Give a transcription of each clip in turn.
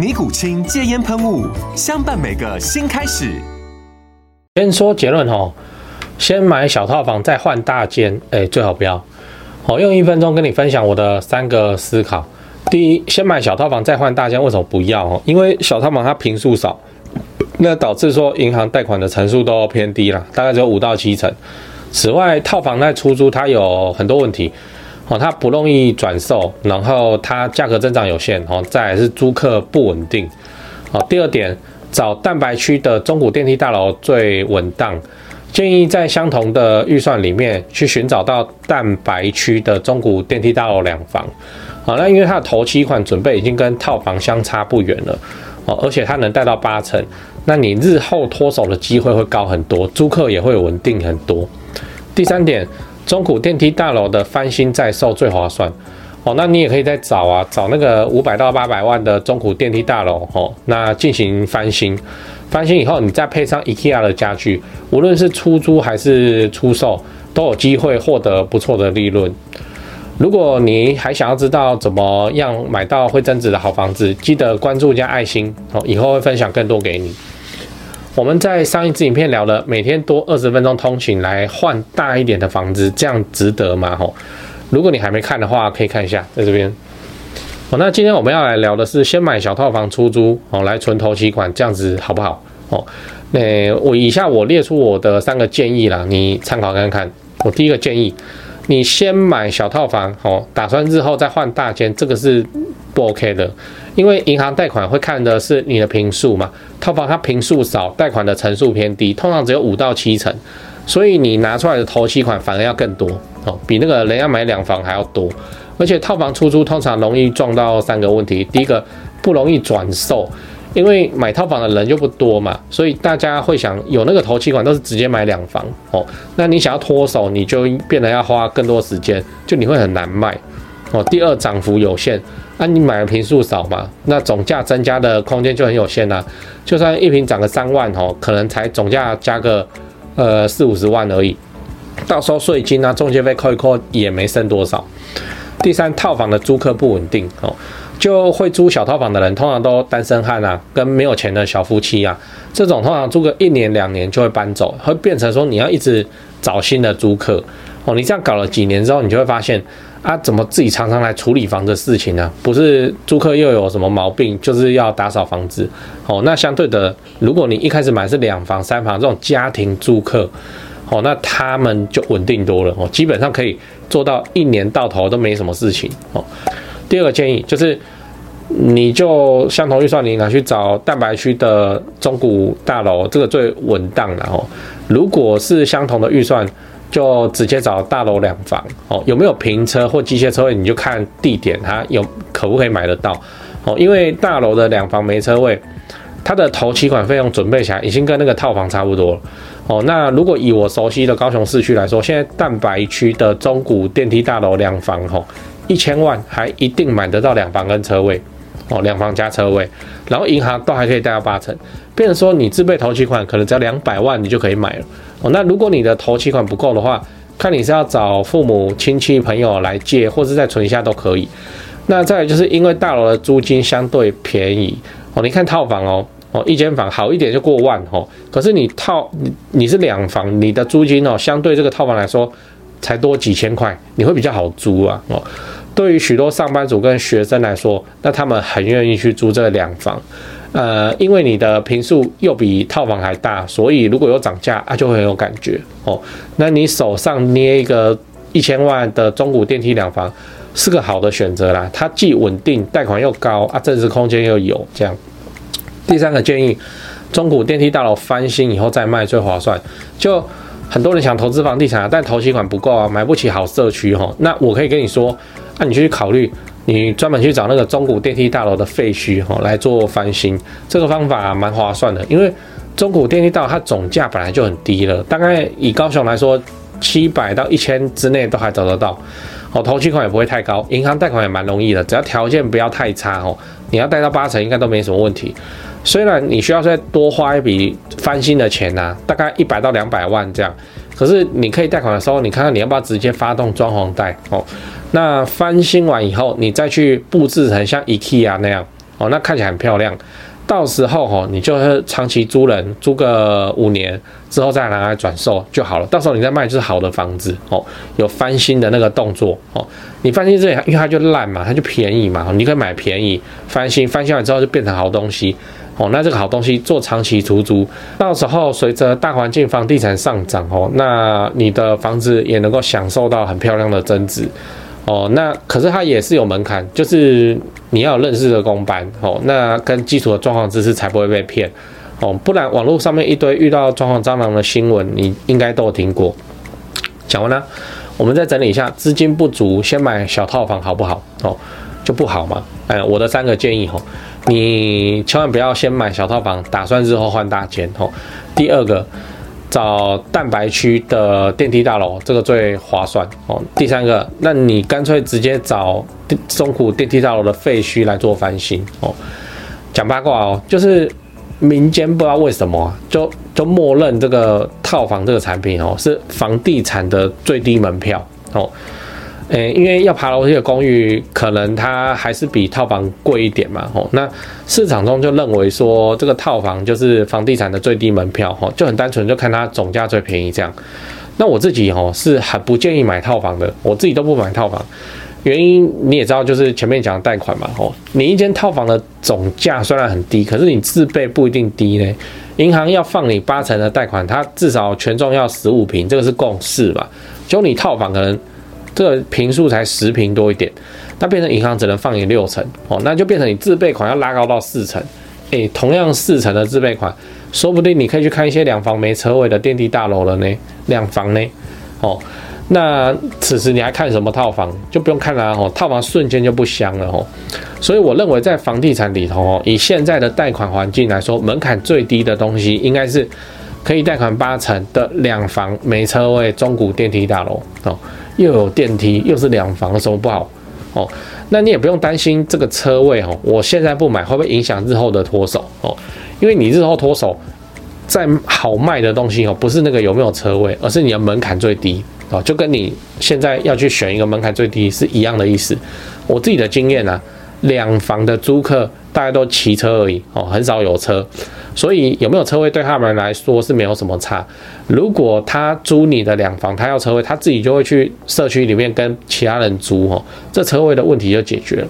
尼古清戒烟喷雾，相伴每个新开始。先说结论哦，先买小套房再换大间，哎，最好不要。好，用一分钟跟你分享我的三个思考。第一，先买小套房再换大间，为什么不要？因为小套房它坪数少，那导致说银行贷款的成数都偏低了，大概只有五到七成。此外，套房在出租它有很多问题。哦，它不容易转售，然后它价格增长有限，哦，再来是租客不稳定，哦，第二点，找蛋白区的中古电梯大楼最稳当，建议在相同的预算里面去寻找到蛋白区的中古电梯大楼两房，好，那因为它的头期款准备已经跟套房相差不远了，哦，而且它能贷到八成，那你日后脱手的机会会高很多，租客也会稳定很多。第三点。中古电梯大楼的翻新在售最划算哦，那你也可以再找啊，找那个五百到八百万的中古电梯大楼哦，那进行翻新，翻新以后你再配上 IKEA 的家具，无论是出租还是出售，都有机会获得不错的利润。如果你还想要知道怎么样买到会增值的好房子，记得关注加爱心哦，以后会分享更多给你。我们在上一支影片聊了，每天多二十分钟通勤来换大一点的房子，这样值得吗？吼，如果你还没看的话，可以看一下，在这边。哦，那今天我们要来聊的是，先买小套房出租，哦，来存头期款，这样子好不好？哦，那我以下我列出我的三个建议啦，你参考看看。我第一个建议，你先买小套房，哦，打算日后再换大间，这个是不 OK 的。因为银行贷款会看的是你的平数嘛，套房它平数少，贷款的成数偏低，通常只有五到七成，所以你拿出来的头期款反而要更多哦，比那个人家买两房还要多。而且套房出租通常容易撞到三个问题：第一个不容易转售，因为买套房的人就不多嘛，所以大家会想有那个头期款都是直接买两房哦，那你想要脱手，你就变得要花更多时间，就你会很难卖哦。第二，涨幅有限。那、你买的坪数少嘛，那总价增加的空间就很有限啦、就算一坪涨个三万哦，可能才总价加个呃四五十万而已，到时候税金啊、中介费扣一扣也没剩多少。第三，套房的租客不稳定哦，就会租小套房的人通常都单身汉啊，跟没有钱的小夫妻啊，这种通常租个一年两年就会搬走，会变成说你要一直找新的租客哦。你这样搞了几年之后，你就会发现。啊，怎么自己常常来处理房子的事情呢？不是租客又有什么毛病，就是要打扫房子。哦，那相对的，如果你一开始买是两房、三房这种家庭租客，哦，那他们就稳定多了。哦，基本上可以做到一年到头都没什么事情。哦，第二个建议就是，你就相同预算，你拿去找蛋白区的中古大楼，这个最稳当的哦。如果是相同的预算。就直接找大楼两房哦，有没有平车或机械车位？你就看地点，它有可不可以买得到哦。因为大楼的两房没车位，它的头期款费用准备起来已经跟那个套房差不多了哦。那如果以我熟悉的高雄市区来说，现在蛋白区的中古电梯大楼两房哦，一千万还一定买得到两房跟车位哦，两房加车位，然后银行都还可以贷到八成，变成说你自备头期款可能只要两百万，你就可以买了。哦，那如果你的头期款不够的话，看你是要找父母亲戚朋友来借，或是再存一下都可以。那再来就是因为大楼的租金相对便宜哦，你看套房哦，哦一间房好一点就过万哦，可是你套你你是两房，你的租金哦相对这个套房来说才多几千块，你会比较好租啊哦。对于许多上班族跟学生来说，那他们很愿意去租这两房。呃，因为你的坪数又比套房还大，所以如果有涨价，啊，就会很有感觉哦。那你手上捏一个一千万的中古电梯两房，是个好的选择啦。它既稳定，贷款又高啊，增值空间又有这样。第三个建议，中古电梯大楼翻新以后再卖最划算。就很多人想投资房地产，但投期款不够啊，买不起好社区哈。那我可以跟你说，那、啊、你去考虑。你专门去找那个中古电梯大楼的废墟哈来做翻新，这个方法蛮划算的，因为中古电梯大楼它总价本来就很低了，大概以高雄来说，七百到一千之内都还找得到，哦，头期款也不会太高，银行贷款也蛮容易的，只要条件不要太差哦，你要贷到八成应该都没什么问题。虽然你需要再多花一笔翻新的钱呐、啊，大概一百到两百万这样，可是你可以贷款的时候，你看看你要不要直接发动装潢贷哦。那翻新完以后，你再去布置成像 IKEA 那样哦，那看起来很漂亮。到时候哦，你就是长期租人，租个五年之后再拿来转售就好了。到时候你再卖就是好的房子哦，有翻新的那个动作哦。你翻新这里，因为它就烂嘛，它就便宜嘛，你可以买便宜翻新，翻新完之后就变成好东西哦。那这个好东西做长期出租，到时候随着大环境房地产上涨哦，那你的房子也能够享受到很漂亮的增值。哦，那可是它也是有门槛，就是你要有认识的工班哦，那跟基础的装潢知识才不会被骗哦，不然网络上面一堆遇到装潢蟑螂的新闻，你应该都有听过。讲完了，我们再整理一下，资金不足先买小套房好不好？哦，就不好嘛。哎，我的三个建议哦，你千万不要先买小套房，打算日后换大间哦。第二个。找蛋白区的电梯大楼，这个最划算哦。第三个，那你干脆直接找中古电梯大楼的废墟来做翻新哦。讲八卦哦，就是民间不知道为什么就就默认这个套房这个产品哦是房地产的最低门票哦。诶，因为要爬楼梯的公寓，可能它还是比套房贵一点嘛，吼。那市场中就认为说，这个套房就是房地产的最低门票，吼，就很单纯，就看它总价最便宜这样。那我自己吼是很不建议买套房的，我自己都不买套房，原因你也知道，就是前面讲贷款嘛，吼。你一间套房的总价虽然很低，可是你自备不一定低呢。银行要放你八成的贷款，它至少权重要十五平，这个是共识吧。就你套房可能。这个平数才十平多一点，那变成银行只能放你六成哦，那就变成你自备款要拉高到四成，诶，同样四成的自备款，说不定你可以去看一些两房没车位的电梯大楼了呢，两房呢，哦，那此时你还看什么套房？就不用看了哦，套房瞬间就不香了哦，所以我认为在房地产里头哦，以现在的贷款环境来说，门槛最低的东西应该是可以贷款八成的两房没车位中古电梯大楼哦。又有电梯，又是两房，什么不好？哦，那你也不用担心这个车位哦。我现在不买，会不会影响日后的脱手？哦，因为你日后脱手，再好卖的东西哦，不是那个有没有车位，而是你的门槛最低哦，就跟你现在要去选一个门槛最低是一样的意思。我自己的经验啊，两房的租客大概都骑车而已哦，很少有车。所以有没有车位对他们来说是没有什么差。如果他租你的两房，他要车位，他自己就会去社区里面跟其他人租哦，这车位的问题就解决了。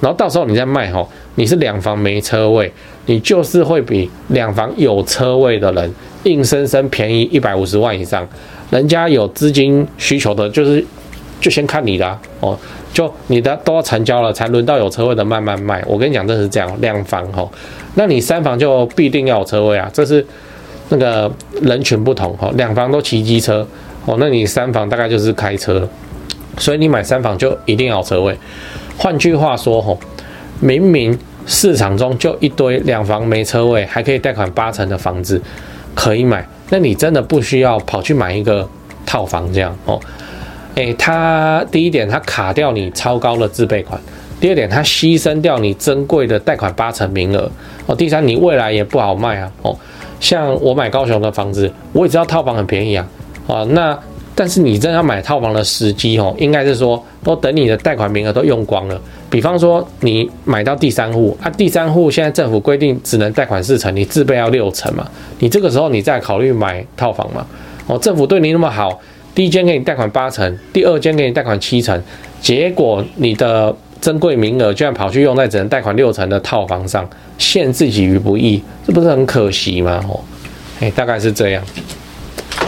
然后到时候你再卖哦，你是两房没车位，你就是会比两房有车位的人硬生生便宜一百五十万以上。人家有资金需求的，就是就先看你的，哦。就你的都要成交了，才轮到有车位的慢慢卖。我跟你讲，这是这样，两房哈，那你三房就必定要有车位啊。这是那个人群不同哈，两房都骑机车哦，那你三房大概就是开车，所以你买三房就一定要有车位。换句话说哈，明明市场中就一堆两房没车位，还可以贷款八成的房子可以买，那你真的不需要跑去买一个套房这样哦。诶，它第一点，它卡掉你超高的自备款；第二点，它牺牲掉你珍贵的贷款八成名额。哦，第三，你未来也不好卖啊。哦，像我买高雄的房子，我也知道套房很便宜啊。啊，那但是你真要买套房的时机哦，应该是说都等你的贷款名额都用光了。比方说你买到第三户啊，第三户现在政府规定只能贷款四成，你自备要六成嘛。你这个时候你再考虑买套房嘛。哦，政府对你那么好。第一间给你贷款八成，第二间给你贷款七成，结果你的珍贵名额，居然跑去用在只能贷款六成的套房上，陷自己于不义，这不是很可惜吗？哦，哎，大概是这样。